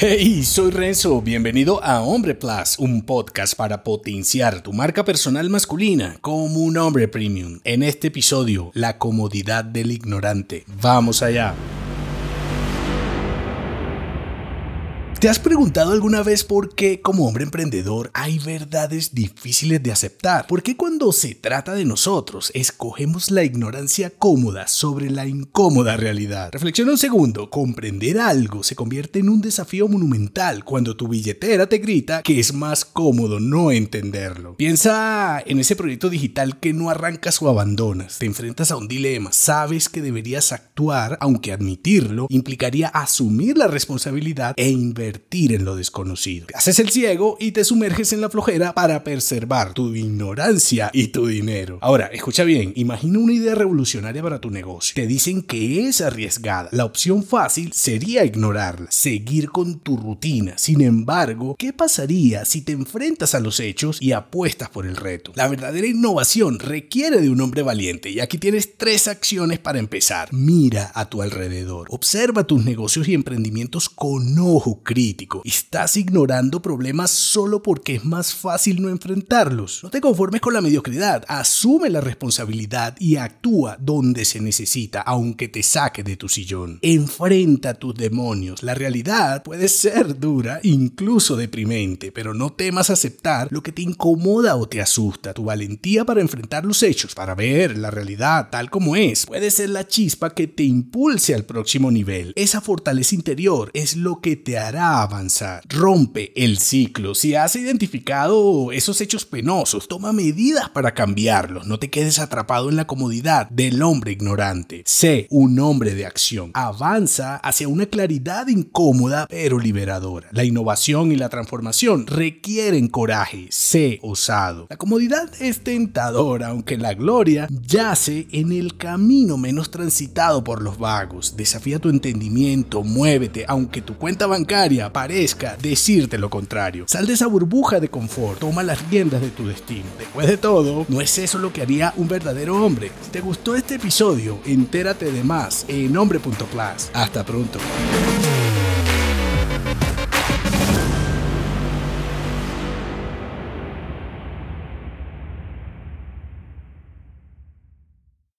Hey, soy Renzo, bienvenido a Hombre Plus, un podcast para potenciar tu marca personal masculina como un hombre premium. En este episodio, la comodidad del ignorante. Vamos allá. ¿Te has preguntado alguna vez por qué como hombre emprendedor hay verdades difíciles de aceptar? ¿Por qué cuando se trata de nosotros escogemos la ignorancia cómoda sobre la incómoda realidad? Reflexiona un segundo, comprender algo se convierte en un desafío monumental cuando tu billetera te grita que es más cómodo no entenderlo. Piensa en ese proyecto digital que no arrancas o abandonas, te enfrentas a un dilema, sabes que deberías actuar, aunque admitirlo implicaría asumir la responsabilidad e invertir en lo desconocido. haces el ciego y te sumerges en la flojera para preservar tu ignorancia y tu dinero. Ahora, escucha bien, imagina una idea revolucionaria para tu negocio. Te dicen que es arriesgada. La opción fácil sería ignorarla, seguir con tu rutina. Sin embargo, ¿qué pasaría si te enfrentas a los hechos y apuestas por el reto? La verdadera innovación requiere de un hombre valiente y aquí tienes tres acciones para empezar. Mira a tu alrededor. Observa tus negocios y emprendimientos con ojo crítico Estás ignorando problemas solo porque es más fácil no enfrentarlos. No te conformes con la mediocridad. Asume la responsabilidad y actúa donde se necesita, aunque te saque de tu sillón. Enfrenta tus demonios. La realidad puede ser dura, incluso deprimente, pero no temas aceptar lo que te incomoda o te asusta. Tu valentía para enfrentar los hechos, para ver la realidad tal como es, puede ser la chispa que te impulse al próximo nivel. Esa fortaleza interior es lo que te hará avanzar. Rompe el ciclo. Si has identificado esos hechos penosos, toma medidas para cambiarlos. No te quedes atrapado en la comodidad del hombre ignorante. Sé un hombre de acción. Avanza hacia una claridad incómoda pero liberadora. La innovación y la transformación requieren coraje. Sé osado. La comodidad es tentadora, aunque la gloria yace en el camino menos transitado por los vagos. Desafía tu entendimiento, muévete, aunque tu cuenta bancaria parezca decirte lo contrario. Sal de esa burbuja de confort, toma las riendas de tu destino. Después de todo, no es eso lo que haría un verdadero hombre. Si te gustó este episodio, entérate de más en hombre.plus. Hasta pronto.